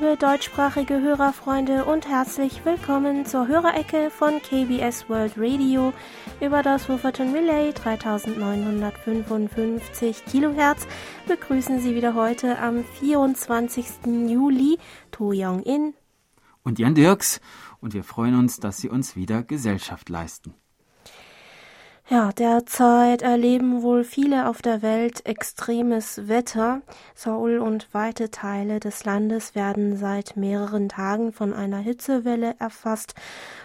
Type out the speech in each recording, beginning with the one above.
Liebe deutschsprachige Hörerfreunde und herzlich willkommen zur Hörerecke von KBS World Radio über das Wolverton Relay 3955 Kilohertz. Begrüßen Sie wieder heute am 24. Juli To Young In und Jan Dirks und wir freuen uns, dass Sie uns wieder Gesellschaft leisten. Ja, derzeit erleben wohl viele auf der Welt extremes Wetter. Seoul und weite Teile des Landes werden seit mehreren Tagen von einer Hitzewelle erfasst,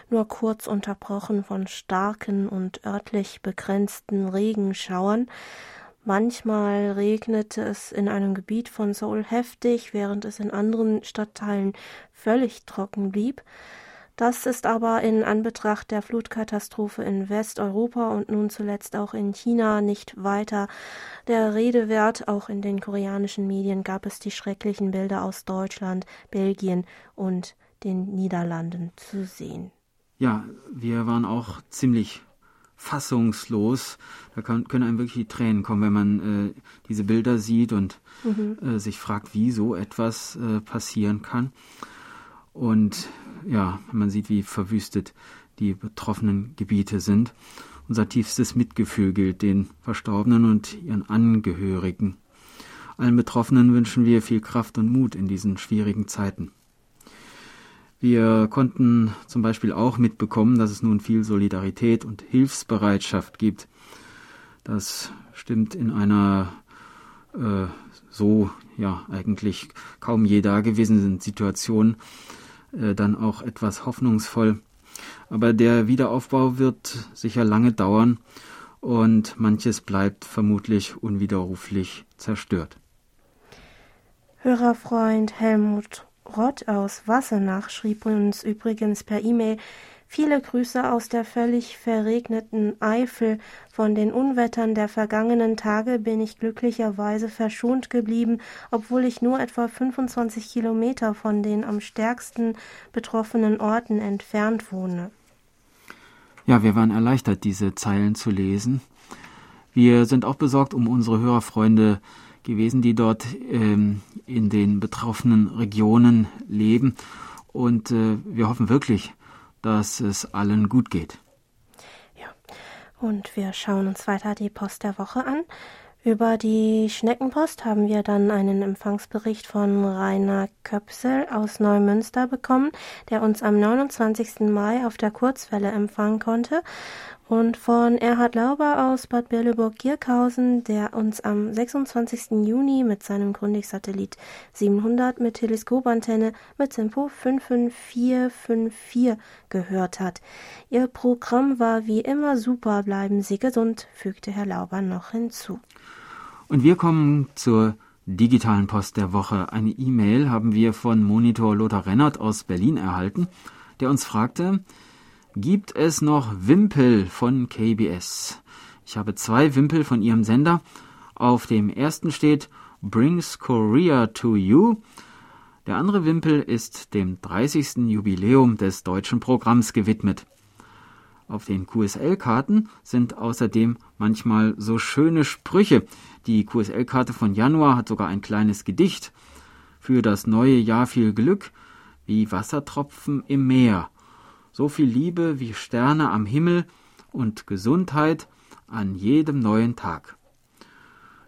nur kurz unterbrochen von starken und örtlich begrenzten Regenschauern. Manchmal regnete es in einem Gebiet von Seoul heftig, während es in anderen Stadtteilen völlig trocken blieb. Das ist aber in Anbetracht der Flutkatastrophe in Westeuropa und nun zuletzt auch in China nicht weiter der Rede wert. Auch in den koreanischen Medien gab es die schrecklichen Bilder aus Deutschland, Belgien und den Niederlanden zu sehen. Ja, wir waren auch ziemlich fassungslos. Da kann, können einem wirklich die Tränen kommen, wenn man äh, diese Bilder sieht und mhm. äh, sich fragt, wie so etwas äh, passieren kann. Und ja, man sieht, wie verwüstet die betroffenen Gebiete sind. Unser tiefstes Mitgefühl gilt den Verstorbenen und ihren Angehörigen. Allen Betroffenen wünschen wir viel Kraft und Mut in diesen schwierigen Zeiten. Wir konnten zum Beispiel auch mitbekommen, dass es nun viel Solidarität und Hilfsbereitschaft gibt. Das stimmt in einer äh, so ja eigentlich kaum je dagewesenen Situation äh, dann auch etwas hoffnungsvoll. Aber der Wiederaufbau wird sicher lange dauern und manches bleibt vermutlich unwiderruflich zerstört. Hörerfreund Helmut Rott aus Wassenach schrieb uns übrigens per E-Mail, Viele Grüße aus der völlig verregneten Eifel. Von den Unwettern der vergangenen Tage bin ich glücklicherweise verschont geblieben, obwohl ich nur etwa 25 Kilometer von den am stärksten betroffenen Orten entfernt wohne. Ja, wir waren erleichtert, diese Zeilen zu lesen. Wir sind auch besorgt um unsere Hörerfreunde gewesen, die dort ähm, in den betroffenen Regionen leben. Und äh, wir hoffen wirklich, dass es allen gut geht. Ja, und wir schauen uns weiter die Post der Woche an. Über die Schneckenpost haben wir dann einen Empfangsbericht von Rainer Köpsel aus Neumünster bekommen, der uns am 29. Mai auf der Kurzwelle empfangen konnte und von Erhard Lauber aus Bad Berleburg-Gierkhausen, der uns am 26. Juni mit seinem Grundig-Satellit 700 mit Teleskopantenne mit Tempo 55454 gehört hat. Ihr Programm war wie immer super, bleiben Sie gesund, fügte Herr Lauber noch hinzu. Und wir kommen zur digitalen Post der Woche. Eine E-Mail haben wir von Monitor Lothar Rennert aus Berlin erhalten, der uns fragte, gibt es noch Wimpel von KBS. Ich habe zwei Wimpel von ihrem Sender. Auf dem ersten steht Brings Korea to You. Der andere Wimpel ist dem 30. Jubiläum des deutschen Programms gewidmet. Auf den QSL-Karten sind außerdem manchmal so schöne Sprüche. Die QSL-Karte von Januar hat sogar ein kleines Gedicht. Für das neue Jahr viel Glück, wie Wassertropfen im Meer so viel Liebe wie Sterne am Himmel und Gesundheit an jedem neuen Tag.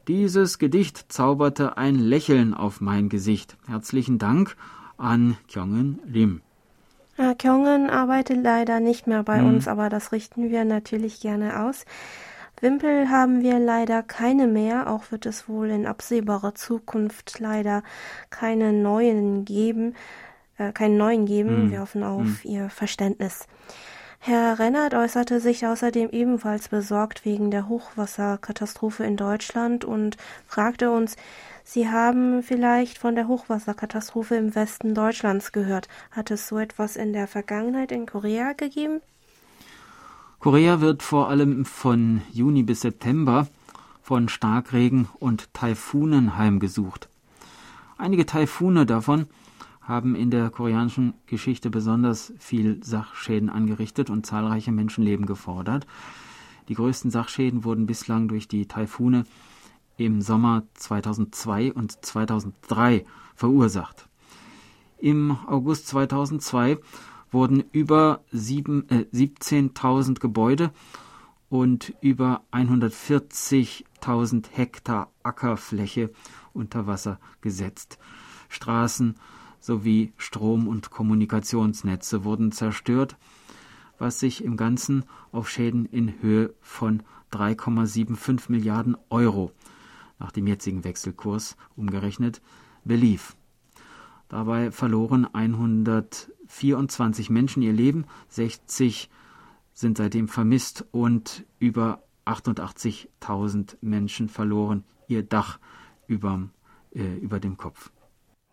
Dieses Gedicht zauberte ein Lächeln auf mein Gesicht. Herzlichen Dank an Kyungen Lim. Ja, Kyungen arbeitet leider nicht mehr bei hm. uns, aber das richten wir natürlich gerne aus. Wimpel haben wir leider keine mehr, auch wird es wohl in absehbarer Zukunft leider keine neuen geben äh, keinen neuen geben. Mm. Wir hoffen auf mm. Ihr Verständnis. Herr Rennert äußerte sich außerdem ebenfalls besorgt wegen der Hochwasserkatastrophe in Deutschland und fragte uns, Sie haben vielleicht von der Hochwasserkatastrophe im Westen Deutschlands gehört. Hat es so etwas in der Vergangenheit in Korea gegeben? Korea wird vor allem von Juni bis September von Starkregen und Taifunen heimgesucht. Einige Taifune davon haben in der koreanischen Geschichte besonders viel Sachschäden angerichtet und zahlreiche Menschenleben gefordert. Die größten Sachschäden wurden bislang durch die Taifune im Sommer 2002 und 2003 verursacht. Im August 2002 wurden über äh, 17.000 Gebäude und über 140.000 Hektar Ackerfläche unter Wasser gesetzt. Straßen sowie Strom- und Kommunikationsnetze wurden zerstört, was sich im Ganzen auf Schäden in Höhe von 3,75 Milliarden Euro nach dem jetzigen Wechselkurs umgerechnet belief. Dabei verloren 124 Menschen ihr Leben, 60 sind seitdem vermisst und über 88.000 Menschen verloren ihr Dach überm, äh, über dem Kopf.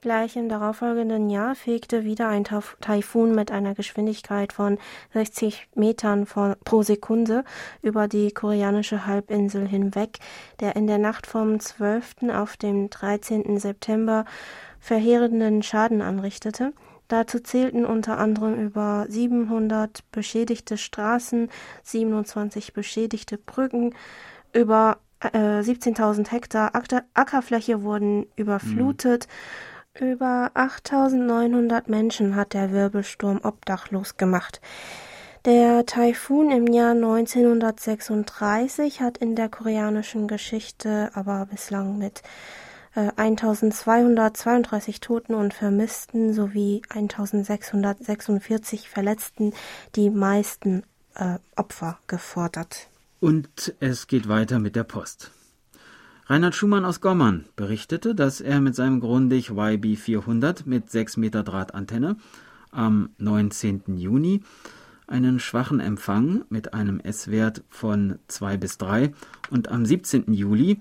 Gleich im darauffolgenden Jahr fegte wieder ein Taifun mit einer Geschwindigkeit von 60 Metern pro Sekunde über die koreanische Halbinsel hinweg, der in der Nacht vom 12. auf den 13. September verheerenden Schaden anrichtete. Dazu zählten unter anderem über 700 beschädigte Straßen, 27 beschädigte Brücken, über äh, 17.000 Hektar Ackerfläche wurden überflutet. Mhm über 8900 Menschen hat der Wirbelsturm obdachlos gemacht. Der Taifun im Jahr 1936 hat in der koreanischen Geschichte aber bislang mit äh, 1232 Toten und Vermissten sowie 1646 Verletzten die meisten äh, Opfer gefordert. Und es geht weiter mit der Post. Reinhard Schumann aus Gommern berichtete, dass er mit seinem Grundig YB400 mit 6 Meter Drahtantenne am 19. Juni einen schwachen Empfang mit einem S-Wert von 2 bis 3 und am 17. Juli,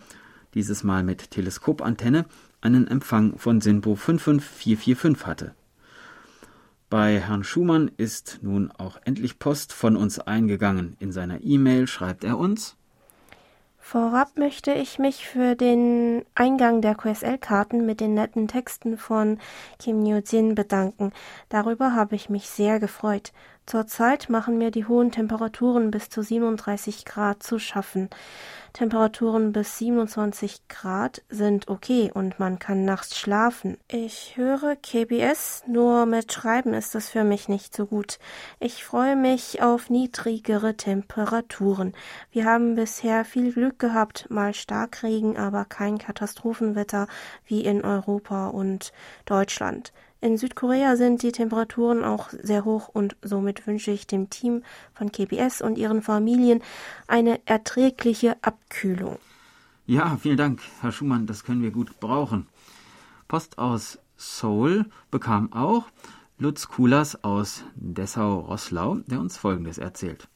dieses Mal mit Teleskopantenne, einen Empfang von SINPO 55445 hatte. Bei Herrn Schumann ist nun auch endlich Post von uns eingegangen. In seiner E-Mail schreibt er uns Vorab möchte ich mich für den Eingang der QSL-Karten mit den netten Texten von Kim Yoo-jin bedanken. Darüber habe ich mich sehr gefreut. Zurzeit machen mir die hohen Temperaturen bis zu 37 Grad zu schaffen. Temperaturen bis 27 Grad sind okay und man kann nachts schlafen. Ich höre KBS, nur mit Schreiben ist es für mich nicht so gut. Ich freue mich auf niedrigere Temperaturen. Wir haben bisher viel Glück gehabt, mal Starkregen, aber kein Katastrophenwetter wie in Europa und Deutschland. In Südkorea sind die Temperaturen auch sehr hoch und somit wünsche ich dem Team von KBS und ihren Familien eine erträgliche Abkühlung. Ja, vielen Dank, Herr Schumann, das können wir gut brauchen. Post aus Seoul bekam auch Lutz Kulas aus Dessau-Rosslau, der uns Folgendes erzählt.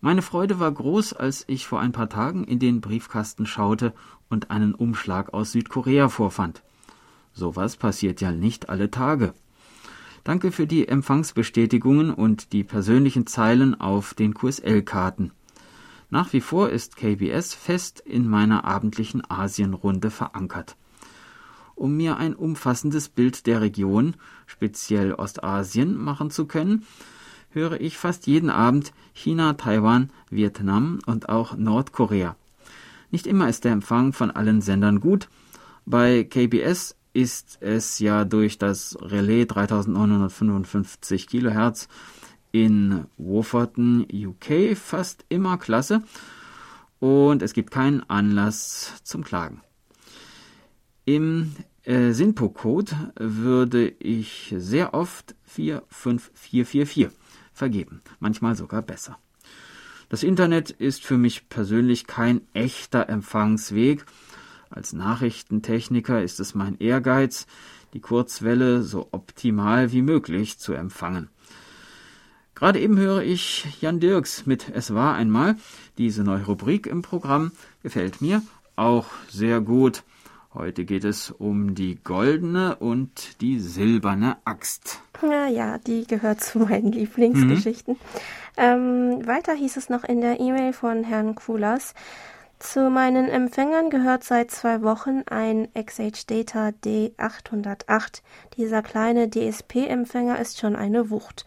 Meine Freude war groß, als ich vor ein paar Tagen in den Briefkasten schaute und einen Umschlag aus Südkorea vorfand. Sowas passiert ja nicht alle Tage. Danke für die Empfangsbestätigungen und die persönlichen Zeilen auf den QSL-Karten. Nach wie vor ist KBS fest in meiner abendlichen Asienrunde verankert. Um mir ein umfassendes Bild der Region, speziell Ostasien, machen zu können, höre ich fast jeden Abend China, Taiwan, Vietnam und auch Nordkorea. Nicht immer ist der Empfang von allen Sendern gut. Bei KBS ist es ja durch das Relais 3955 kHz in Wofferton, UK fast immer klasse und es gibt keinen Anlass zum Klagen. Im äh, SINPO-Code würde ich sehr oft 45444 vergeben, manchmal sogar besser. Das Internet ist für mich persönlich kein echter Empfangsweg, als Nachrichtentechniker ist es mein Ehrgeiz, die Kurzwelle so optimal wie möglich zu empfangen. Gerade eben höre ich Jan Dirks mit Es war einmal. Diese neue Rubrik im Programm gefällt mir auch sehr gut. Heute geht es um die goldene und die silberne Axt. Ja, ja, die gehört zu meinen Lieblingsgeschichten. Mhm. Ähm, weiter hieß es noch in der E-Mail von Herrn Kulas. Zu meinen Empfängern gehört seit zwei Wochen ein XH-Data D808. Dieser kleine DSP-Empfänger ist schon eine Wucht.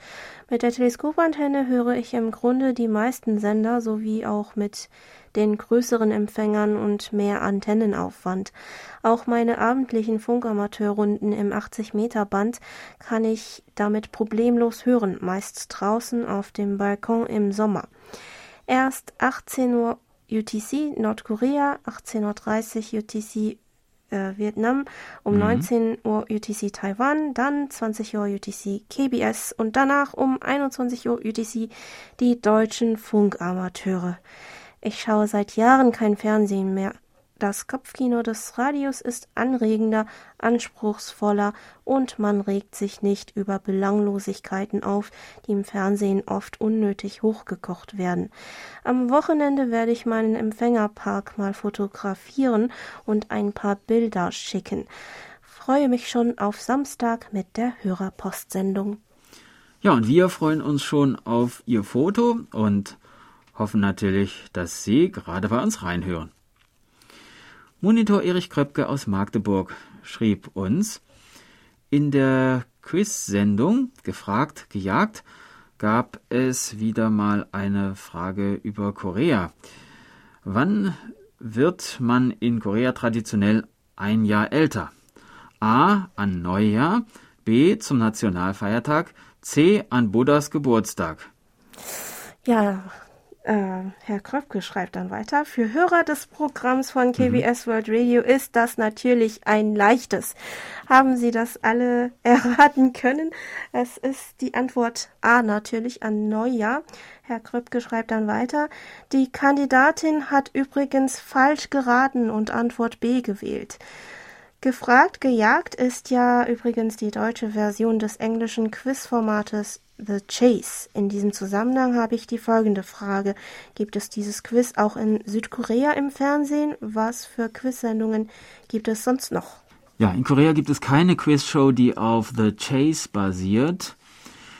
Mit der Teleskopantenne höre ich im Grunde die meisten Sender sowie auch mit den größeren Empfängern und mehr Antennenaufwand. Auch meine abendlichen Funkamateurrunden im 80-Meter-Band kann ich damit problemlos hören, meist draußen auf dem Balkon im Sommer. Erst 18 Uhr UTC Nordkorea, 18.30 Uhr UTC äh, Vietnam, um mhm. 19 Uhr UTC Taiwan, dann 20 Uhr UTC KBS und danach um 21 Uhr UTC die deutschen Funkamateure. Ich schaue seit Jahren kein Fernsehen mehr. Das Kopfkino des Radios ist anregender, anspruchsvoller und man regt sich nicht über Belanglosigkeiten auf, die im Fernsehen oft unnötig hochgekocht werden. Am Wochenende werde ich meinen Empfängerpark mal fotografieren und ein paar Bilder schicken. Freue mich schon auf Samstag mit der Hörerpostsendung. Ja, und wir freuen uns schon auf Ihr Foto und hoffen natürlich, dass Sie gerade bei uns reinhören. Monitor Erich Kröpke aus Magdeburg schrieb uns, in der Quiz-Sendung Gefragt, gejagt gab es wieder mal eine Frage über Korea. Wann wird man in Korea traditionell ein Jahr älter? A. An Neujahr, B. zum Nationalfeiertag, C. An Buddhas Geburtstag. Ja, Herr Kröpke schreibt dann weiter, für Hörer des Programms von KBS mhm. World Radio ist das natürlich ein leichtes. Haben Sie das alle erraten können? Es ist die Antwort A natürlich an Neujahr. Herr Kröpke schreibt dann weiter, die Kandidatin hat übrigens falsch geraten und Antwort B gewählt. Gefragt, gejagt ist ja übrigens die deutsche Version des englischen Quizformates The Chase. In diesem Zusammenhang habe ich die folgende Frage. Gibt es dieses Quiz auch in Südkorea im Fernsehen? Was für Quizsendungen gibt es sonst noch? Ja, in Korea gibt es keine Quizshow, die auf The Chase basiert.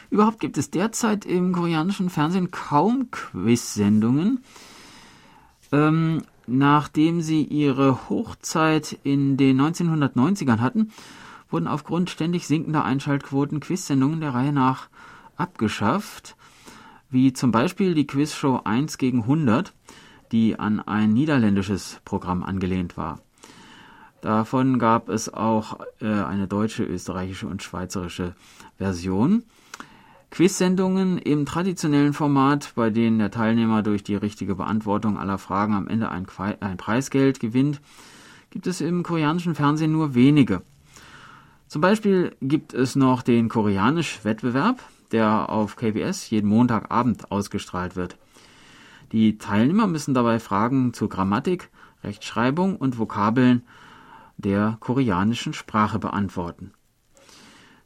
Überhaupt gibt es derzeit im koreanischen Fernsehen kaum Quizsendungen. Ähm, Nachdem sie ihre Hochzeit in den 1990ern hatten, wurden aufgrund ständig sinkender Einschaltquoten Quizsendungen der Reihe nach abgeschafft, wie zum Beispiel die Quizshow 1 gegen 100, die an ein niederländisches Programm angelehnt war. Davon gab es auch äh, eine deutsche, österreichische und schweizerische Version. Quiz-Sendungen im traditionellen Format, bei denen der Teilnehmer durch die richtige Beantwortung aller Fragen am Ende ein, ein Preisgeld gewinnt, gibt es im koreanischen Fernsehen nur wenige. Zum Beispiel gibt es noch den Koreanisch-Wettbewerb, der auf KBS jeden Montagabend ausgestrahlt wird. Die Teilnehmer müssen dabei Fragen zur Grammatik, Rechtschreibung und Vokabeln der koreanischen Sprache beantworten.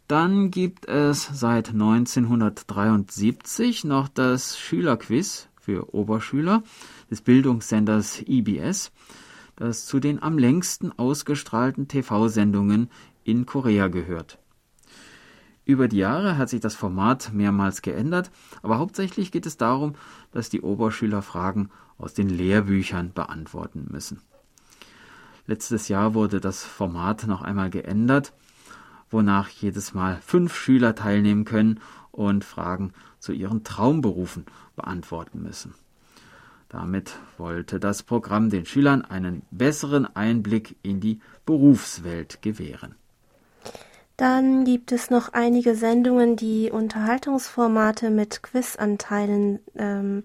Dann gibt es seit 1973 noch das Schülerquiz für Oberschüler des Bildungssenders IBS, das zu den am längsten ausgestrahlten TV-Sendungen in Korea gehört. Über die Jahre hat sich das Format mehrmals geändert, aber hauptsächlich geht es darum, dass die Oberschüler Fragen aus den Lehrbüchern beantworten müssen. Letztes Jahr wurde das Format noch einmal geändert wonach jedes Mal fünf Schüler teilnehmen können und Fragen zu ihren Traumberufen beantworten müssen. Damit wollte das Programm den Schülern einen besseren Einblick in die Berufswelt gewähren. Dann gibt es noch einige Sendungen, die Unterhaltungsformate mit Quizanteilen ähm,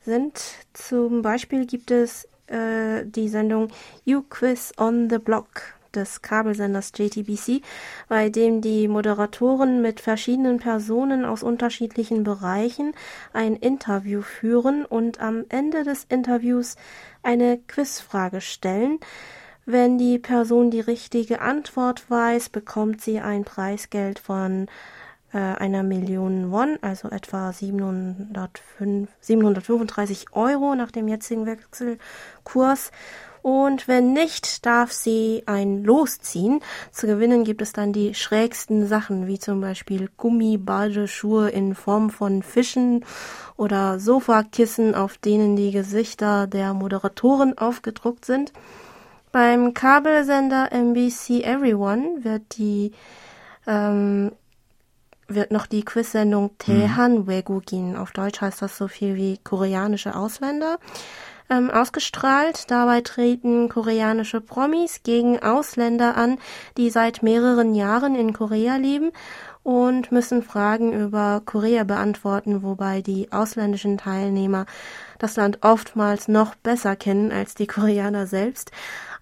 sind. Zum Beispiel gibt es äh, die Sendung You Quiz on the Block des Kabelsenders JTBC, bei dem die Moderatoren mit verschiedenen Personen aus unterschiedlichen Bereichen ein Interview führen und am Ende des Interviews eine Quizfrage stellen. Wenn die Person die richtige Antwort weiß, bekommt sie ein Preisgeld von äh, einer Million Won, also etwa 705, 735 Euro nach dem jetzigen Wechselkurs. Und wenn nicht, darf sie ein Los ziehen. Zu gewinnen gibt es dann die schrägsten Sachen, wie zum Beispiel Gummibadeschuhe in Form von Fischen oder Sofakissen, auf denen die Gesichter der Moderatoren aufgedruckt sind. Beim Kabelsender NBC Everyone wird die ähm, wird noch die Quizsendung Tehan Wegugin. Auf Deutsch heißt das so viel wie koreanische Ausländer ähm, ausgestrahlt. Dabei treten koreanische Promis gegen Ausländer an, die seit mehreren Jahren in Korea leben und müssen Fragen über Korea beantworten, wobei die ausländischen Teilnehmer das Land oftmals noch besser kennen als die Koreaner selbst.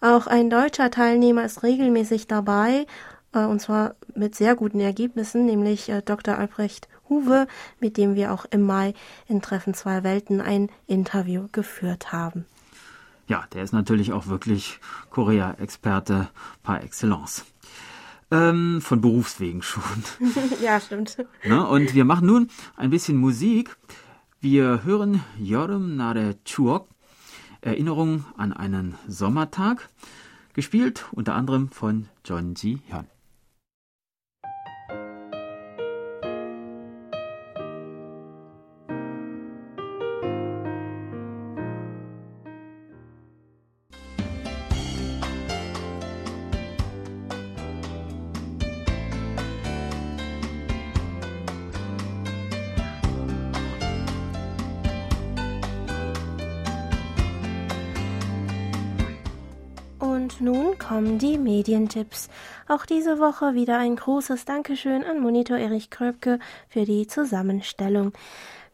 Auch ein deutscher Teilnehmer ist regelmäßig dabei, äh, und zwar mit sehr guten Ergebnissen, nämlich äh, Dr. Albrecht Huwe, mit dem wir auch im Mai in Treffen zwei Welten ein Interview geführt haben. Ja, der ist natürlich auch wirklich Korea-Experte par excellence. Ähm, von Berufswegen schon. ja, stimmt. Na, und wir machen nun ein bisschen Musik. Wir hören Yorum Nare Chuok, Erinnerung an einen Sommertag, gespielt unter anderem von John Ji Hyun. Nun kommen die Medientipps. Auch diese Woche wieder ein großes Dankeschön an Monitor Erich Kröpke für die Zusammenstellung.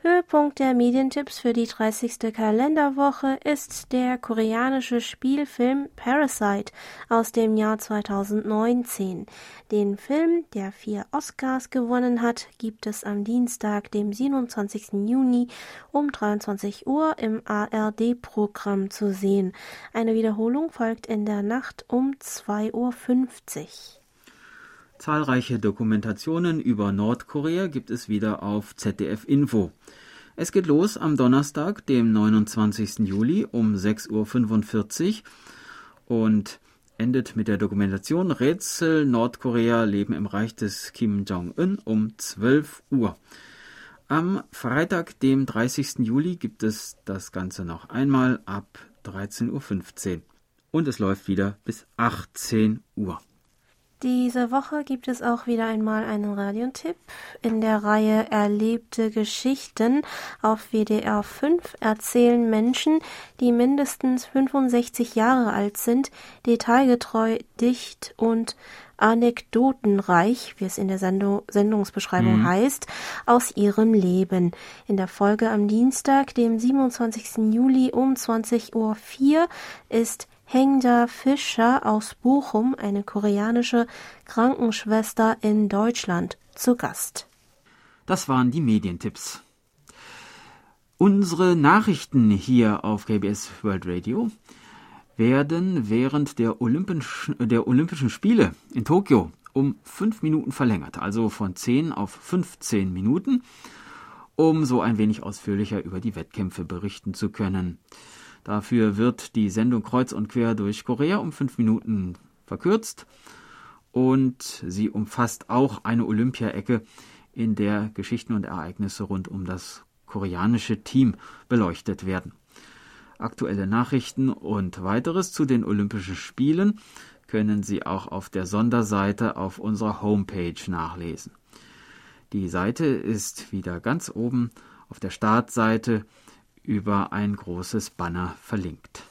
Höhepunkt der Medientipps für die 30. Kalenderwoche ist der koreanische Spielfilm Parasite aus dem Jahr 2019. Den Film, der vier Oscars gewonnen hat, gibt es am Dienstag, dem 27. Juni um 23 Uhr im ARD-Programm zu sehen. Eine Wiederholung folgt in der Nacht um 2.50 Uhr. Zahlreiche Dokumentationen über Nordkorea gibt es wieder auf ZDF Info. Es geht los am Donnerstag, dem 29. Juli um 6.45 Uhr und endet mit der Dokumentation Rätsel Nordkorea leben im Reich des Kim Jong-un um 12 Uhr. Am Freitag, dem 30. Juli, gibt es das Ganze noch einmal ab 13.15 Uhr. Und es läuft wieder bis 18 Uhr. Diese Woche gibt es auch wieder einmal einen Radiotipp. In der Reihe Erlebte Geschichten auf WDR 5 erzählen Menschen, die mindestens 65 Jahre alt sind, detailgetreu, dicht und anekdotenreich, wie es in der Sendung, Sendungsbeschreibung mhm. heißt, aus ihrem Leben. In der Folge am Dienstag, dem 27. Juli um 20.04 Uhr ist Hengda Fischer aus Bochum, eine koreanische Krankenschwester in Deutschland, zu Gast. Das waren die Medientipps. Unsere Nachrichten hier auf KBS World Radio werden während der Olympischen, der Olympischen Spiele in Tokio um fünf Minuten verlängert, also von zehn auf 15 Minuten, um so ein wenig ausführlicher über die Wettkämpfe berichten zu können. Dafür wird die Sendung kreuz und quer durch Korea um fünf Minuten verkürzt und sie umfasst auch eine Olympia-Ecke, in der Geschichten und Ereignisse rund um das koreanische Team beleuchtet werden. Aktuelle Nachrichten und weiteres zu den Olympischen Spielen können Sie auch auf der Sonderseite auf unserer Homepage nachlesen. Die Seite ist wieder ganz oben auf der Startseite über ein großes Banner verlinkt.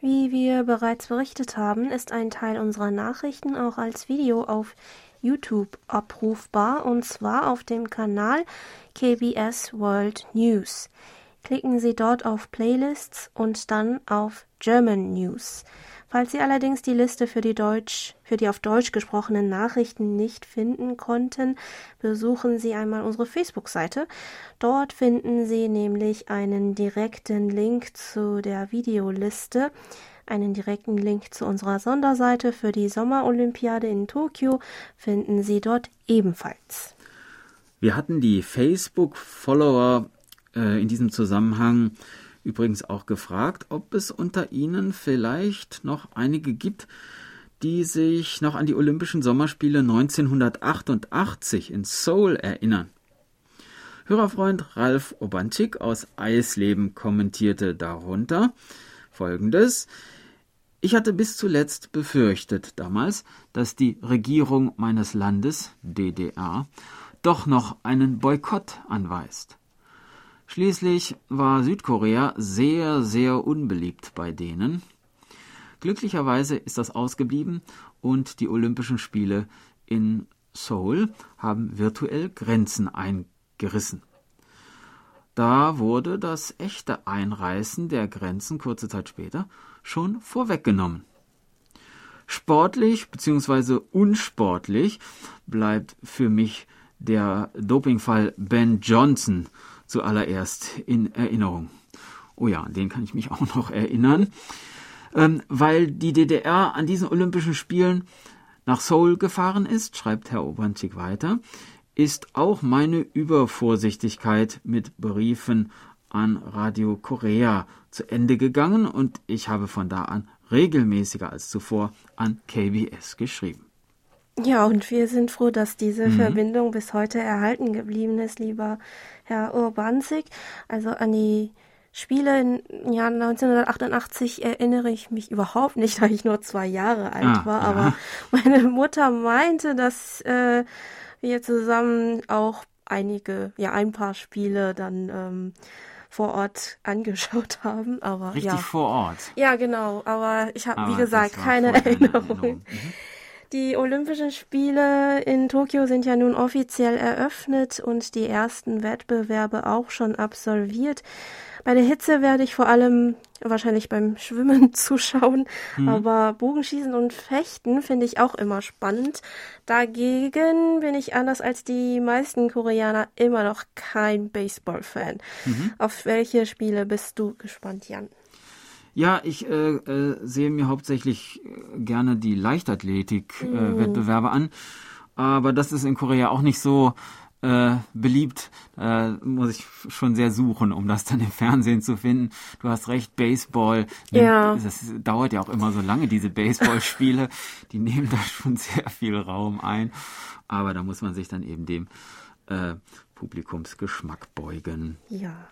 Wie wir bereits berichtet haben, ist ein Teil unserer Nachrichten auch als Video auf YouTube abrufbar und zwar auf dem Kanal KBS World News. Klicken Sie dort auf Playlists und dann auf German News. Falls Sie allerdings die Liste für die Deutsch, für die auf Deutsch gesprochenen Nachrichten nicht finden konnten, besuchen Sie einmal unsere Facebook-Seite. Dort finden Sie nämlich einen direkten Link zu der Videoliste, einen direkten Link zu unserer Sonderseite für die Sommerolympiade in Tokio finden Sie dort ebenfalls. Wir hatten die Facebook-Follower äh, in diesem Zusammenhang übrigens auch gefragt, ob es unter Ihnen vielleicht noch einige gibt, die sich noch an die Olympischen Sommerspiele 1988 in Seoul erinnern. Hörerfreund Ralf Obanczyk aus Eisleben kommentierte darunter folgendes. Ich hatte bis zuletzt befürchtet damals, dass die Regierung meines Landes, DDR, doch noch einen Boykott anweist. Schließlich war Südkorea sehr, sehr unbeliebt bei denen. Glücklicherweise ist das ausgeblieben und die Olympischen Spiele in Seoul haben virtuell Grenzen eingerissen. Da wurde das echte Einreißen der Grenzen kurze Zeit später schon vorweggenommen. Sportlich bzw. unsportlich bleibt für mich der Dopingfall Ben Johnson zuallererst in Erinnerung. Oh ja, an den kann ich mich auch noch erinnern, ähm, weil die DDR an diesen Olympischen Spielen nach Seoul gefahren ist, schreibt Herr Obanczyk weiter, ist auch meine Übervorsichtigkeit mit Briefen an Radio Korea zu Ende gegangen und ich habe von da an regelmäßiger als zuvor an KBS geschrieben. Ja, und wir sind froh, dass diese mhm. Verbindung bis heute erhalten geblieben ist, lieber Herr Urbanzig. Also an die Spiele im Jahr 1988 erinnere ich mich überhaupt nicht, da ich nur zwei Jahre alt ah, war. Aber meine Mutter meinte, dass äh, wir zusammen auch einige, ja, ein paar Spiele dann ähm, vor Ort angeschaut haben. Aber Richtig ja. vor Ort. Ja, genau. Aber ich habe, wie gesagt, keine Erinnerung. Erinnerung. Mhm. Die Olympischen Spiele in Tokio sind ja nun offiziell eröffnet und die ersten Wettbewerbe auch schon absolviert. Bei der Hitze werde ich vor allem wahrscheinlich beim Schwimmen zuschauen, mhm. aber Bogenschießen und Fechten finde ich auch immer spannend. Dagegen bin ich anders als die meisten Koreaner immer noch kein Baseball-Fan. Mhm. Auf welche Spiele bist du gespannt, Jan? Ja, ich äh, äh, sehe mir hauptsächlich äh, gerne die Leichtathletik-Wettbewerbe äh, an. Aber das ist in Korea auch nicht so äh, beliebt. Da muss ich schon sehr suchen, um das dann im Fernsehen zu finden. Du hast recht, Baseball. Ja. Das dauert ja auch immer so lange, diese Baseballspiele. die nehmen da schon sehr viel Raum ein. Aber da muss man sich dann eben dem äh, Publikumsgeschmack beugen. Ja.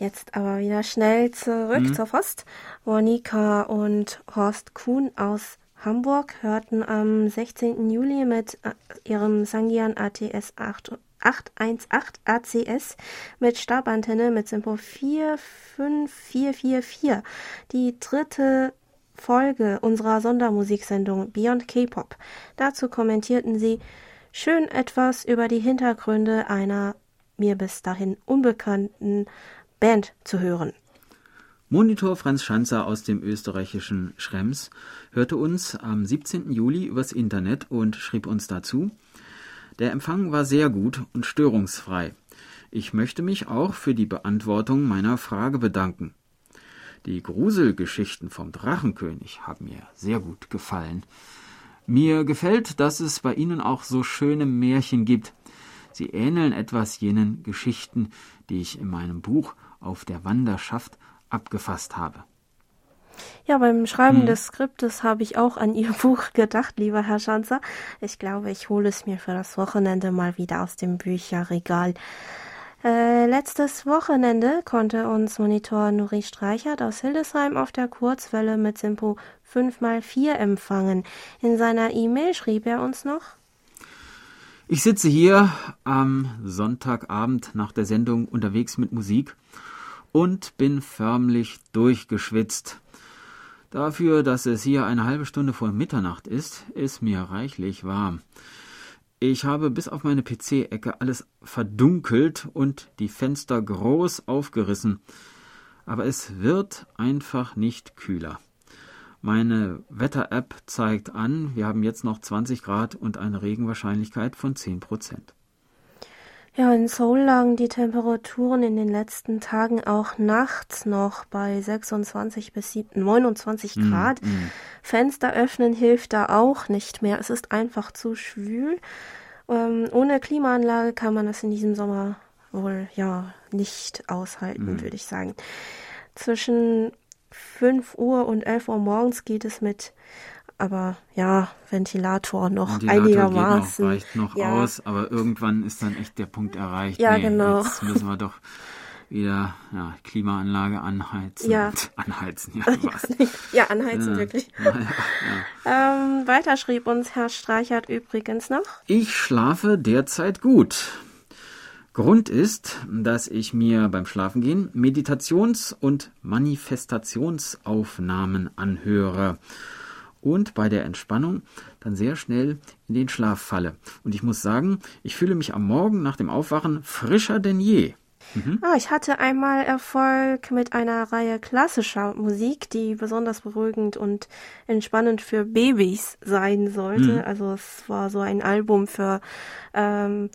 Jetzt aber wieder schnell zurück mhm. zur Post. Monika und Horst Kuhn aus Hamburg hörten am 16. Juli mit äh, ihrem Sangian ATS 8 818 ACS mit Stabantenne mit Simpo 45444 die dritte Folge unserer Sondermusiksendung Beyond K-Pop. Dazu kommentierten sie schön etwas über die Hintergründe einer mir bis dahin unbekannten Band zu hören. Monitor Franz Schanzer aus dem österreichischen Schrems hörte uns am 17. Juli übers Internet und schrieb uns dazu, der Empfang war sehr gut und störungsfrei. Ich möchte mich auch für die Beantwortung meiner Frage bedanken. Die Gruselgeschichten vom Drachenkönig haben mir sehr gut gefallen. Mir gefällt, dass es bei Ihnen auch so schöne Märchen gibt. Sie ähneln etwas jenen Geschichten, die ich in meinem Buch auf der Wanderschaft abgefasst habe. Ja, beim Schreiben hm. des Skriptes habe ich auch an Ihr Buch gedacht, lieber Herr Schanzer. Ich glaube, ich hole es mir für das Wochenende mal wieder aus dem Bücherregal. Äh, letztes Wochenende konnte uns Monitor Nuri Streichert aus Hildesheim auf der Kurzwelle mit Simpo 5x4 empfangen. In seiner E-Mail schrieb er uns noch, ich sitze hier am Sonntagabend nach der Sendung unterwegs mit Musik und bin förmlich durchgeschwitzt. Dafür, dass es hier eine halbe Stunde vor Mitternacht ist, ist mir reichlich warm. Ich habe bis auf meine PC-Ecke alles verdunkelt und die Fenster groß aufgerissen, aber es wird einfach nicht kühler. Meine Wetter-App zeigt an, wir haben jetzt noch 20 Grad und eine Regenwahrscheinlichkeit von 10 Prozent. Ja, in Seoul lagen die Temperaturen in den letzten Tagen auch nachts noch bei 26 bis 29 mm, Grad. Mm, mm. Fenster öffnen hilft da auch nicht mehr. Es ist einfach zu schwül. Ähm, ohne Klimaanlage kann man das in diesem Sommer wohl ja nicht aushalten, mm. würde ich sagen. Zwischen 5 Uhr und 11 Uhr morgens geht es mit, aber ja, Ventilator noch Ventilator einigermaßen. Noch, reicht noch ja. aus, aber irgendwann ist dann echt der Punkt erreicht. Ja, nee, genau. Jetzt müssen wir doch wieder ja, Klimaanlage anheizen. Ja. Anheizen, ja. Was. ja, anheizen, ja. wirklich. Ja, ähm, weiter schrieb uns Herr Streichert übrigens noch. Ich schlafe derzeit gut. Grund ist, dass ich mir beim Schlafengehen Meditations- und Manifestationsaufnahmen anhöre und bei der Entspannung dann sehr schnell in den Schlaf falle. Und ich muss sagen, ich fühle mich am Morgen nach dem Aufwachen frischer denn je. Mhm. Ah, ich hatte einmal Erfolg mit einer Reihe klassischer Musik, die besonders beruhigend und entspannend für Babys sein sollte. Mhm. Also es war so ein Album für ähm,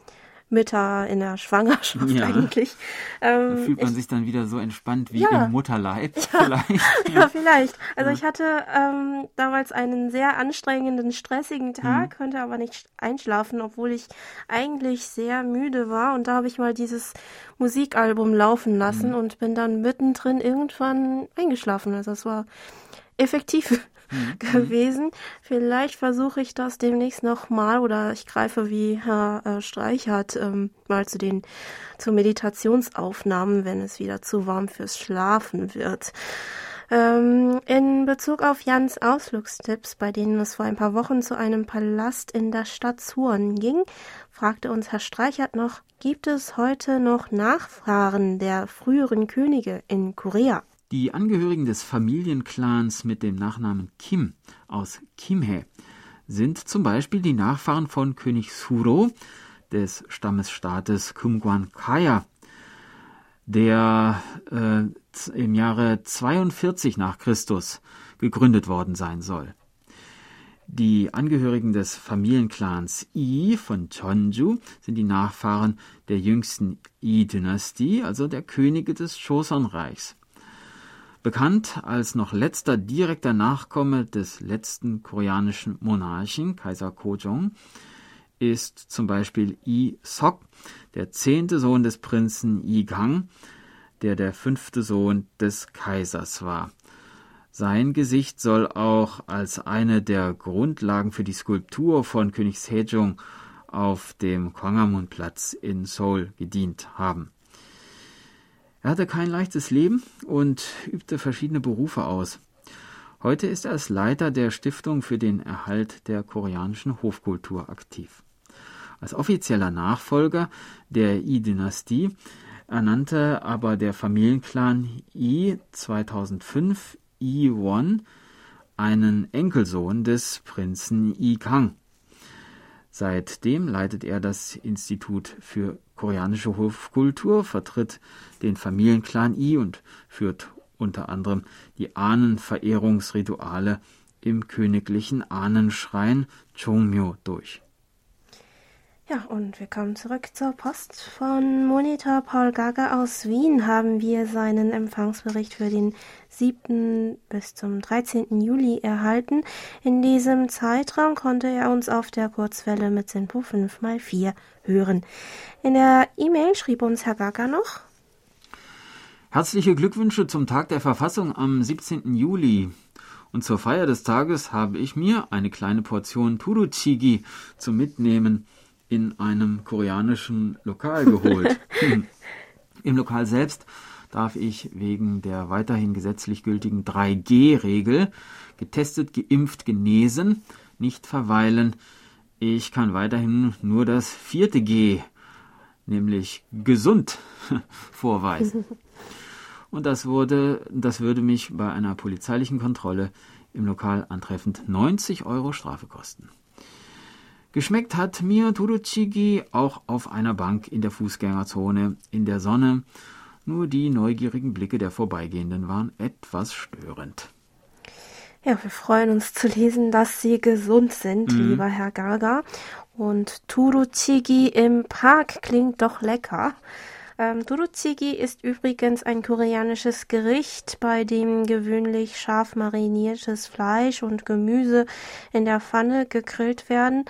Mütter in der Schwangerschaft ja. eigentlich. Ähm, da fühlt man ich, sich dann wieder so entspannt wie ja. im Mutterleib ja. vielleicht. ja, vielleicht. Also ich hatte ähm, damals einen sehr anstrengenden, stressigen Tag, mhm. konnte aber nicht einschlafen, obwohl ich eigentlich sehr müde war. Und da habe ich mal dieses Musikalbum laufen lassen mhm. und bin dann mittendrin irgendwann eingeschlafen. Also es war effektiv mhm. gewesen. Vielleicht versuche ich das demnächst nochmal oder ich greife, wie Herr äh, Streichert, ähm, mal zu den zu Meditationsaufnahmen, wenn es wieder zu warm fürs Schlafen wird. Ähm, in Bezug auf Jans Ausflugstipps, bei denen es vor ein paar Wochen zu einem Palast in der Stadt Suon ging, fragte uns Herr Streichert noch, gibt es heute noch Nachfahren der früheren Könige in Korea? Die Angehörigen des Familienclans mit dem Nachnamen Kim aus Kimhae sind zum Beispiel die Nachfahren von König Suro des Stammesstaates Kumgwan Kaya, der äh, im Jahre 42 nach Christus gegründet worden sein soll. Die Angehörigen des Familienclans I von Chonju sind die Nachfahren der jüngsten I-Dynastie, also der Könige des Joseon-Reichs. Bekannt als noch letzter direkter Nachkomme des letzten koreanischen Monarchen, Kaiser Kojong, ist zum Beispiel Yi Sok, der zehnte Sohn des Prinzen Yi Gang, der der fünfte Sohn des Kaisers war. Sein Gesicht soll auch als eine der Grundlagen für die Skulptur von König Sejong auf dem Gwanghwamun-Platz in Seoul gedient haben. Er hatte kein leichtes Leben und übte verschiedene Berufe aus. Heute ist er als Leiter der Stiftung für den Erhalt der koreanischen Hofkultur aktiv. Als offizieller Nachfolger der Yi-Dynastie ernannte aber der Familienclan Yi 2005 Yi-won einen Enkelsohn des Prinzen Yi-kang. Seitdem leitet er das Institut für koreanische Hofkultur, vertritt den Familienclan I und führt unter anderem die Ahnenverehrungsrituale im königlichen Ahnenschrein Chongmyo durch. Ja, und wir kommen zurück zur Post. Von Monitor Paul Gaga aus Wien haben wir seinen Empfangsbericht für den 7. bis zum 13. Juli erhalten. In diesem Zeitraum konnte er uns auf der Kurzwelle mit Simpo 5x4 hören. In der E-Mail schrieb uns Herr Gaga noch. Herzliche Glückwünsche zum Tag der Verfassung am 17. Juli. Und zur Feier des Tages habe ich mir eine kleine Portion Turuchigi zum Mitnehmen in einem koreanischen Lokal geholt. Im Lokal selbst darf ich wegen der weiterhin gesetzlich gültigen 3G-Regel getestet, geimpft, genesen, nicht verweilen. Ich kann weiterhin nur das vierte G, nämlich gesund, vorweisen. Und das wurde, das würde mich bei einer polizeilichen Kontrolle im Lokal antreffend 90 Euro Strafe kosten. Geschmeckt hat mir Turuchigi auch auf einer Bank in der Fußgängerzone in der Sonne. Nur die neugierigen Blicke der Vorbeigehenden waren etwas störend. Ja, wir freuen uns zu lesen, dass Sie gesund sind, mhm. lieber Herr Gaga. Und Turuchigi im Park klingt doch lecker. Ähm, Turuchigi ist übrigens ein koreanisches Gericht, bei dem gewöhnlich scharf mariniertes Fleisch und Gemüse in der Pfanne gegrillt werden.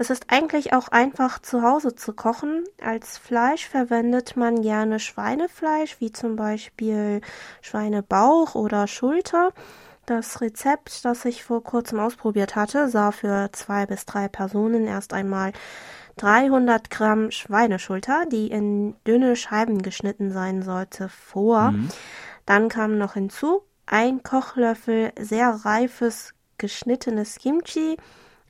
Es ist eigentlich auch einfach zu Hause zu kochen. Als Fleisch verwendet man gerne Schweinefleisch, wie zum Beispiel Schweinebauch oder Schulter. Das Rezept, das ich vor kurzem ausprobiert hatte, sah für zwei bis drei Personen erst einmal 300 Gramm Schweineschulter, die in dünne Scheiben geschnitten sein sollte, vor. Mhm. Dann kam noch hinzu ein Kochlöffel sehr reifes geschnittenes Kimchi,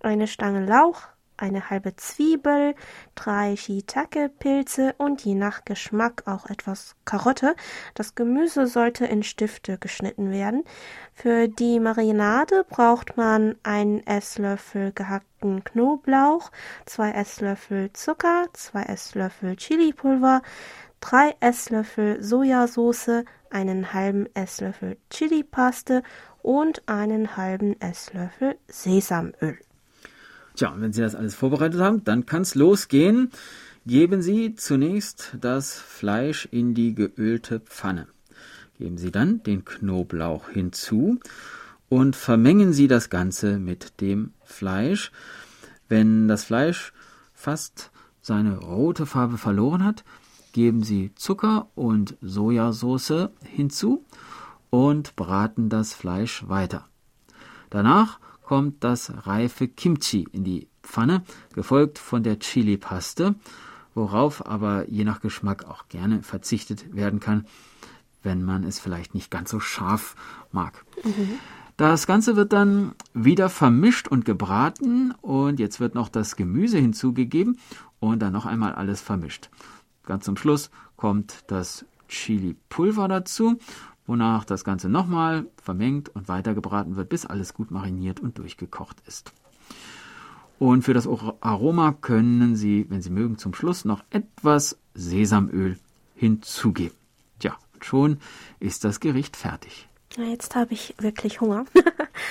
eine Stange Lauch, eine halbe Zwiebel, drei Shiitake-Pilze und je nach Geschmack auch etwas Karotte. Das Gemüse sollte in Stifte geschnitten werden. Für die Marinade braucht man einen Esslöffel gehackten Knoblauch, zwei Esslöffel Zucker, zwei Esslöffel Chilipulver, drei Esslöffel Sojasauce, einen halben Esslöffel Chilipaste und einen halben Esslöffel Sesamöl. Tja, wenn Sie das alles vorbereitet haben, dann kann es losgehen. Geben Sie zunächst das Fleisch in die geölte Pfanne. Geben Sie dann den Knoblauch hinzu und vermengen Sie das Ganze mit dem Fleisch. Wenn das Fleisch fast seine rote Farbe verloren hat, geben Sie Zucker und Sojasauce hinzu und braten das Fleisch weiter. Danach kommt das reife Kimchi in die Pfanne, gefolgt von der Chili-Paste, worauf aber je nach Geschmack auch gerne verzichtet werden kann, wenn man es vielleicht nicht ganz so scharf mag. Mhm. Das Ganze wird dann wieder vermischt und gebraten und jetzt wird noch das Gemüse hinzugegeben und dann noch einmal alles vermischt. Ganz zum Schluss kommt das Chili-Pulver dazu wonach das Ganze nochmal vermengt und weitergebraten wird, bis alles gut mariniert und durchgekocht ist. Und für das Aroma können Sie, wenn Sie mögen, zum Schluss noch etwas Sesamöl hinzugeben. Tja, schon ist das Gericht fertig. Jetzt habe ich wirklich Hunger.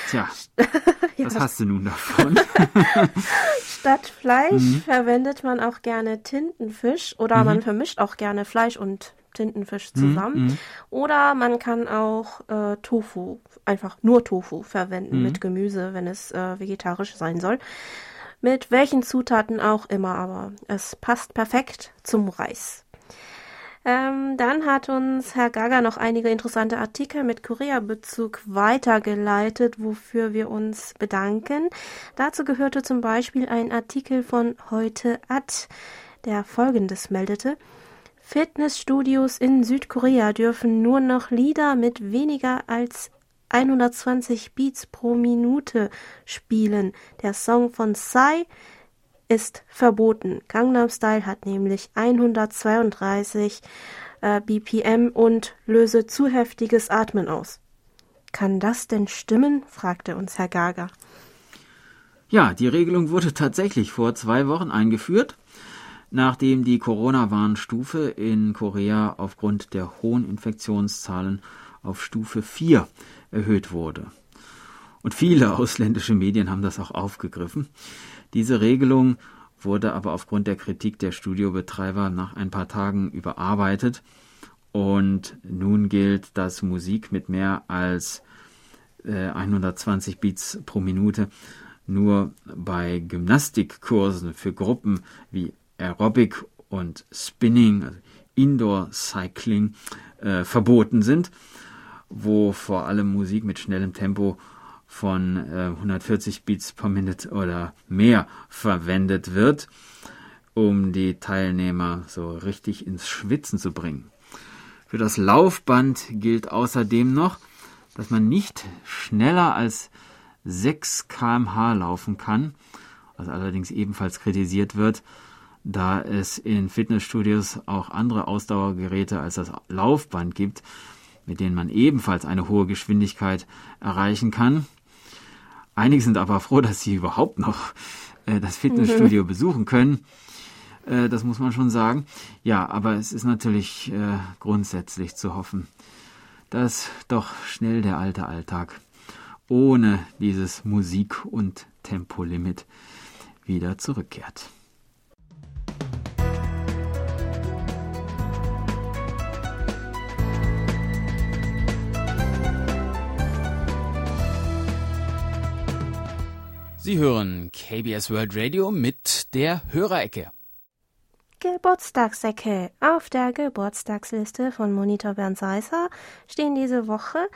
Tja, was ja. hast du nun davon? Statt Fleisch mhm. verwendet man auch gerne Tintenfisch oder mhm. man vermischt auch gerne Fleisch und Tintenfisch mhm, zusammen. Mhm. Oder man kann auch äh, Tofu, einfach nur Tofu verwenden mhm. mit Gemüse, wenn es äh, vegetarisch sein soll. Mit welchen Zutaten auch immer, aber es passt perfekt zum Reis. Ähm, dann hat uns Herr Gaga noch einige interessante Artikel mit Korea-Bezug weitergeleitet, wofür wir uns bedanken. Dazu gehörte zum Beispiel ein Artikel von Heute Ad, der folgendes meldete. Fitnessstudios in Südkorea dürfen nur noch Lieder mit weniger als 120 Beats pro Minute spielen. Der Song von Psy ist verboten. Gangnam Style hat nämlich 132 äh, BPM und löse zu heftiges Atmen aus. Kann das denn stimmen? fragte uns Herr Gaga. Ja, die Regelung wurde tatsächlich vor zwei Wochen eingeführt nachdem die Corona-Warnstufe in Korea aufgrund der hohen Infektionszahlen auf Stufe 4 erhöht wurde. Und viele ausländische Medien haben das auch aufgegriffen. Diese Regelung wurde aber aufgrund der Kritik der Studiobetreiber nach ein paar Tagen überarbeitet und nun gilt, dass Musik mit mehr als äh, 120 Beats pro Minute nur bei Gymnastikkursen für Gruppen wie Aerobic und Spinning, also Indoor Cycling, äh, verboten sind, wo vor allem Musik mit schnellem Tempo von äh, 140 Beats per Minute oder mehr verwendet wird, um die Teilnehmer so richtig ins Schwitzen zu bringen. Für das Laufband gilt außerdem noch, dass man nicht schneller als 6 kmh laufen kann, was allerdings ebenfalls kritisiert wird, da es in Fitnessstudios auch andere Ausdauergeräte als das Laufband gibt, mit denen man ebenfalls eine hohe Geschwindigkeit erreichen kann. Einige sind aber froh, dass sie überhaupt noch äh, das Fitnessstudio mhm. besuchen können. Äh, das muss man schon sagen. Ja, aber es ist natürlich äh, grundsätzlich zu hoffen, dass doch schnell der alte Alltag ohne dieses Musik- und Tempolimit wieder zurückkehrt. Sie hören KBS World Radio mit der Hörerecke. Geburtstagsecke. Auf der Geburtstagsliste von Monitor Bernd Seisser stehen diese Woche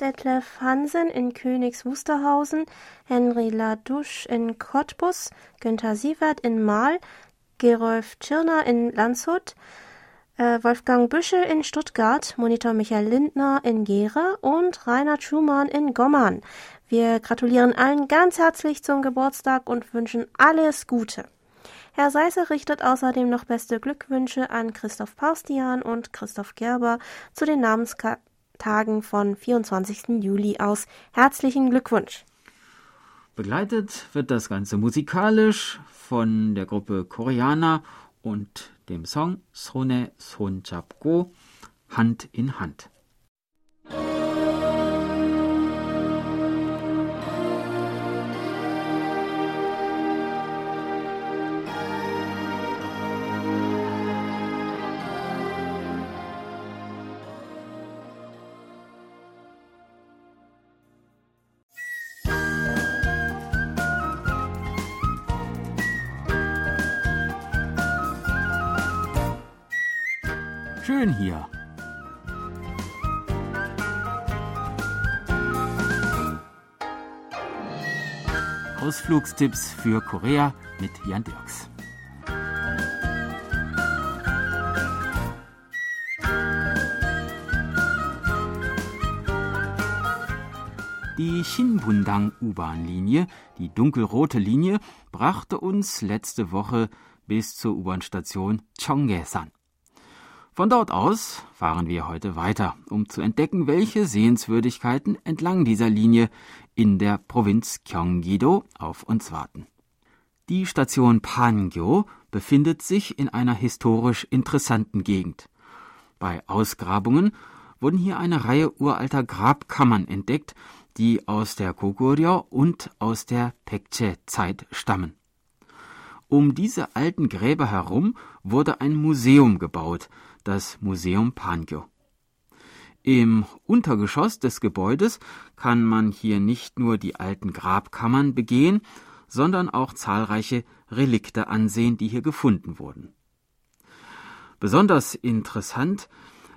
Detlef Hansen in Königs Wusterhausen, Henry Ladouche in Cottbus, Günther Sievert in Mahl, Gerolf Tschirner in Landshut, äh, Wolfgang Büschel in Stuttgart, Monitor Michael Lindner in Gera und Rainer Schumann in Gommern. Wir gratulieren allen ganz herzlich zum Geburtstag und wünschen alles Gute. Herr Seisser richtet außerdem noch beste Glückwünsche an Christoph Paustian und Christoph Gerber zu den Namenstagen von 24. Juli aus. Herzlichen Glückwunsch! Begleitet wird das Ganze musikalisch von der Gruppe Koreaner und dem Song Sone Son Go Hand in Hand. Schön hier. Ausflugstipps für Korea mit Jan Dirks. Die Shinbundang U-Bahn-Linie, die dunkelrote Linie, brachte uns letzte Woche bis zur U-Bahn-Station Cheonggye-san. Von dort aus fahren wir heute weiter, um zu entdecken, welche Sehenswürdigkeiten entlang dieser Linie in der Provinz Gyeonggi-do auf uns warten. Die Station Pangyo befindet sich in einer historisch interessanten Gegend. Bei Ausgrabungen wurden hier eine Reihe uralter Grabkammern entdeckt, die aus der Goguryeo und aus der Pekche-Zeit stammen. Um diese alten Gräber herum wurde ein Museum gebaut, das Museum Pangyo. Im Untergeschoss des Gebäudes kann man hier nicht nur die alten Grabkammern begehen, sondern auch zahlreiche Relikte ansehen, die hier gefunden wurden. Besonders interessant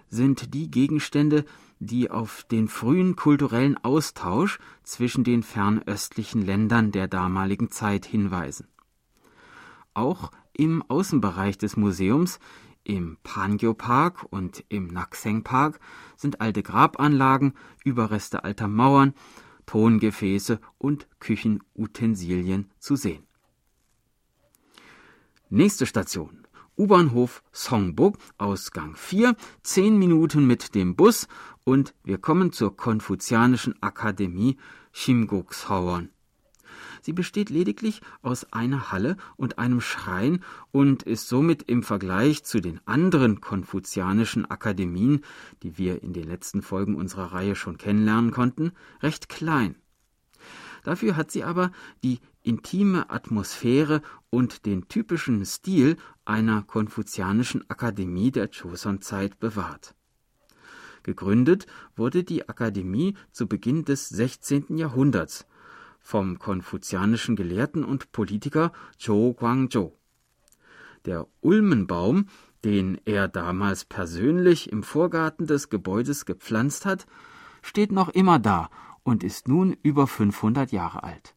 sind die Gegenstände, die auf den frühen kulturellen Austausch zwischen den fernöstlichen Ländern der damaligen Zeit hinweisen. Auch im Außenbereich des Museums im Pangyo Park und im Nakseng Park sind alte Grabanlagen, Überreste alter Mauern, Tongefäße und Küchenutensilien zu sehen. Nächste Station. U-Bahnhof Songbuk, Ausgang 4, 10 Minuten mit dem Bus und wir kommen zur Konfuzianischen Akademie Shimguk Sowon. Sie besteht lediglich aus einer Halle und einem Schrein und ist somit im Vergleich zu den anderen konfuzianischen Akademien, die wir in den letzten Folgen unserer Reihe schon kennenlernen konnten, recht klein. Dafür hat sie aber die intime Atmosphäre und den typischen Stil einer konfuzianischen Akademie der Joseon-Zeit bewahrt. Gegründet wurde die Akademie zu Beginn des 16. Jahrhunderts vom konfuzianischen Gelehrten und Politiker Zhou Guangzhou. Der Ulmenbaum, den er damals persönlich im Vorgarten des Gebäudes gepflanzt hat, steht noch immer da und ist nun über 500 Jahre alt.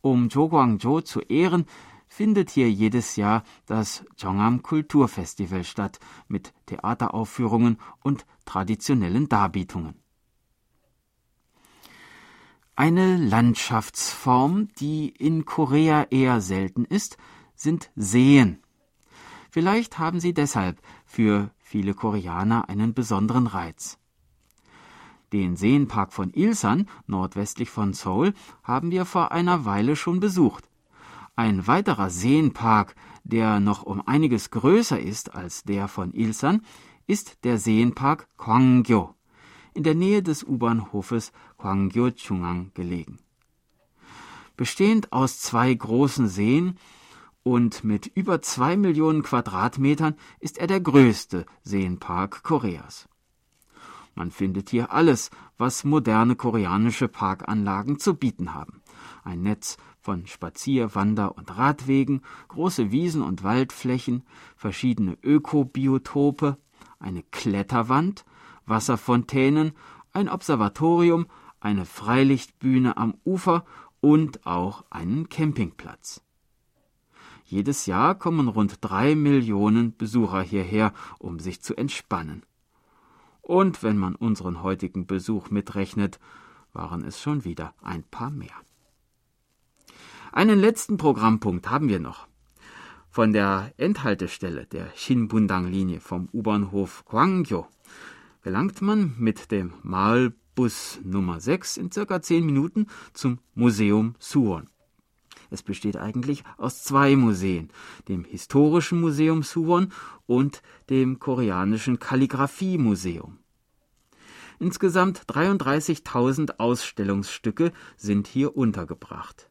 Um Zhou Guangzhou zu ehren, findet hier jedes Jahr das Chongam Kulturfestival statt mit Theateraufführungen und traditionellen Darbietungen. Eine Landschaftsform, die in Korea eher selten ist, sind Seen. Vielleicht haben sie deshalb für viele Koreaner einen besonderen Reiz. Den Seenpark von Ilsan, nordwestlich von Seoul, haben wir vor einer Weile schon besucht. Ein weiterer Seenpark, der noch um einiges größer ist als der von Ilsan, ist der Seenpark Kwangyo in der Nähe des U-Bahnhofes Gwangyo-Chungang gelegen. Bestehend aus zwei großen Seen und mit über zwei Millionen Quadratmetern ist er der größte Seenpark Koreas. Man findet hier alles, was moderne koreanische Parkanlagen zu bieten haben. Ein Netz von Spazier-, Wander- und Radwegen, große Wiesen und Waldflächen, verschiedene Ökobiotope, eine Kletterwand, Wasserfontänen, ein Observatorium, eine Freilichtbühne am Ufer und auch einen Campingplatz. Jedes Jahr kommen rund drei Millionen Besucher hierher, um sich zu entspannen. Und wenn man unseren heutigen Besuch mitrechnet, waren es schon wieder ein paar mehr. Einen letzten Programmpunkt haben wir noch. Von der Endhaltestelle der Shinbundang-Linie vom U-Bahnhof Gwangyo gelangt man mit dem Malbus Nummer 6 in circa 10 Minuten zum Museum Suwon. Es besteht eigentlich aus zwei Museen, dem Historischen Museum Suwon und dem Koreanischen Kalligraphie-Museum. Insgesamt 33.000 Ausstellungsstücke sind hier untergebracht.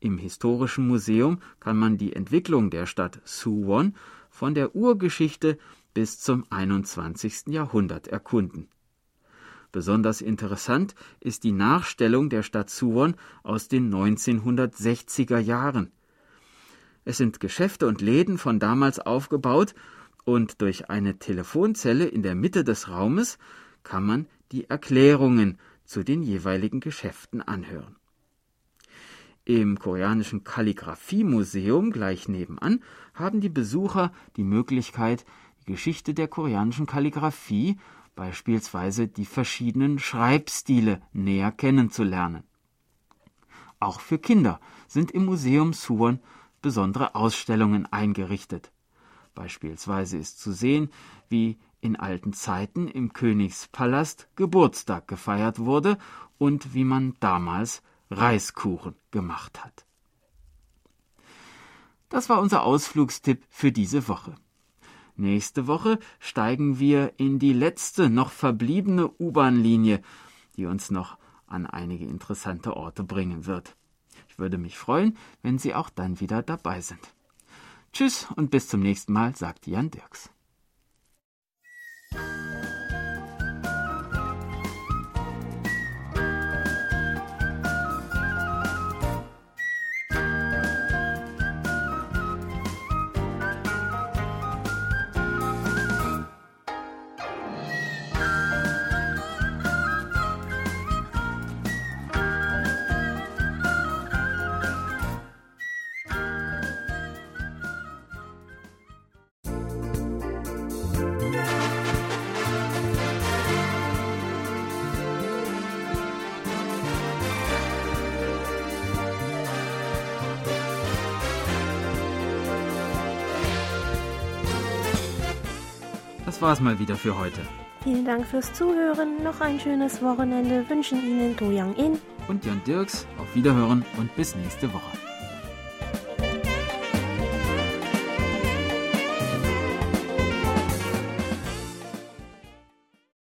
Im Historischen Museum kann man die Entwicklung der Stadt Suwon von der Urgeschichte bis zum 21. Jahrhundert erkunden. Besonders interessant ist die Nachstellung der Stadt Suwon aus den 1960er Jahren. Es sind Geschäfte und Läden von damals aufgebaut und durch eine Telefonzelle in der Mitte des Raumes kann man die Erklärungen zu den jeweiligen Geschäften anhören. Im koreanischen Kalligraphie-Museum gleich nebenan haben die Besucher die Möglichkeit, die Geschichte der koreanischen Kalligraphie beispielsweise die verschiedenen Schreibstile näher kennenzulernen. Auch für Kinder sind im Museum Suwon besondere Ausstellungen eingerichtet. Beispielsweise ist zu sehen, wie in alten Zeiten im Königspalast Geburtstag gefeiert wurde und wie man damals Reiskuchen gemacht hat. Das war unser Ausflugstipp für diese Woche. Nächste Woche steigen wir in die letzte noch verbliebene U-Bahn-Linie, die uns noch an einige interessante Orte bringen wird. Ich würde mich freuen, wenn Sie auch dann wieder dabei sind. Tschüss und bis zum nächsten Mal, sagt Jan Dirks. War's mal wieder für heute. Vielen Dank fürs Zuhören. Noch ein schönes Wochenende wünschen Ihnen Do Yang In und Jan Dirks. Auf Wiederhören und bis nächste Woche.